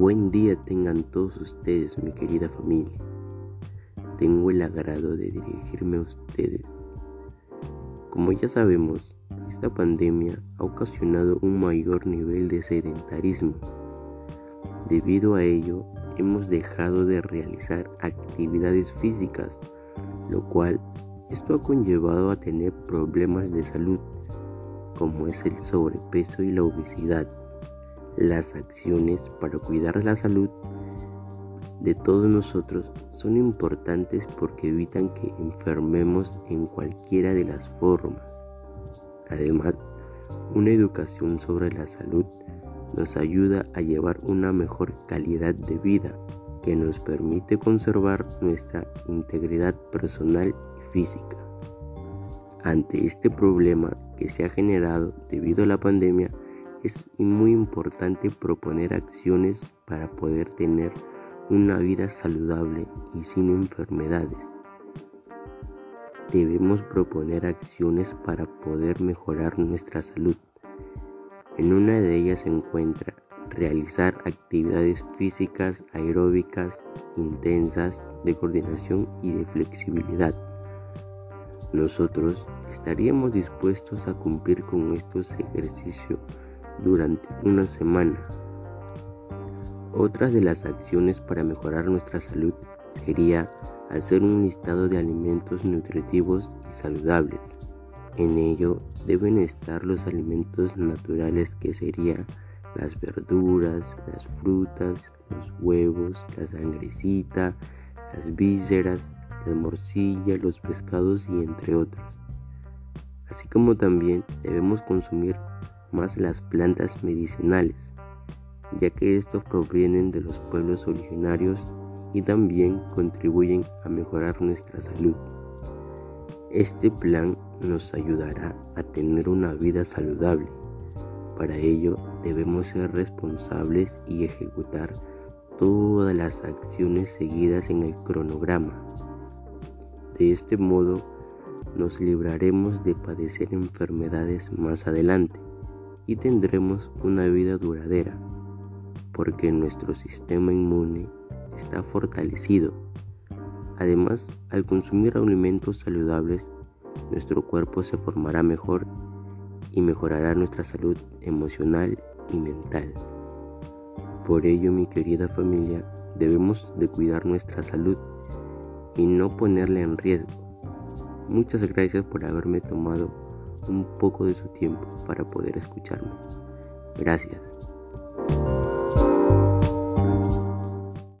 Buen día tengan todos ustedes, mi querida familia. Tengo el agrado de dirigirme a ustedes. Como ya sabemos, esta pandemia ha ocasionado un mayor nivel de sedentarismo. Debido a ello, hemos dejado de realizar actividades físicas, lo cual esto ha conllevado a tener problemas de salud, como es el sobrepeso y la obesidad. Las acciones para cuidar la salud de todos nosotros son importantes porque evitan que enfermemos en cualquiera de las formas. Además, una educación sobre la salud nos ayuda a llevar una mejor calidad de vida que nos permite conservar nuestra integridad personal y física. Ante este problema que se ha generado debido a la pandemia, es muy importante proponer acciones para poder tener una vida saludable y sin enfermedades. Debemos proponer acciones para poder mejorar nuestra salud. En una de ellas se encuentra realizar actividades físicas aeróbicas intensas de coordinación y de flexibilidad. Nosotros estaríamos dispuestos a cumplir con estos ejercicios durante una semana. Otras de las acciones para mejorar nuestra salud sería hacer un listado de alimentos nutritivos y saludables. En ello deben estar los alimentos naturales que serían las verduras, las frutas, los huevos, la sangrecita, las vísceras, las morcillas, los pescados y entre otros. Así como también debemos consumir más las plantas medicinales, ya que estos provienen de los pueblos originarios y también contribuyen a mejorar nuestra salud. Este plan nos ayudará a tener una vida saludable. Para ello debemos ser responsables y ejecutar todas las acciones seguidas en el cronograma. De este modo nos libraremos de padecer enfermedades más adelante y tendremos una vida duradera, porque nuestro sistema inmune está fortalecido. Además, al consumir alimentos saludables, nuestro cuerpo se formará mejor y mejorará nuestra salud emocional y mental. Por ello, mi querida familia, debemos de cuidar nuestra salud y no ponerla en riesgo. Muchas gracias por haberme tomado un poco de su tiempo para poder escucharme. Gracias.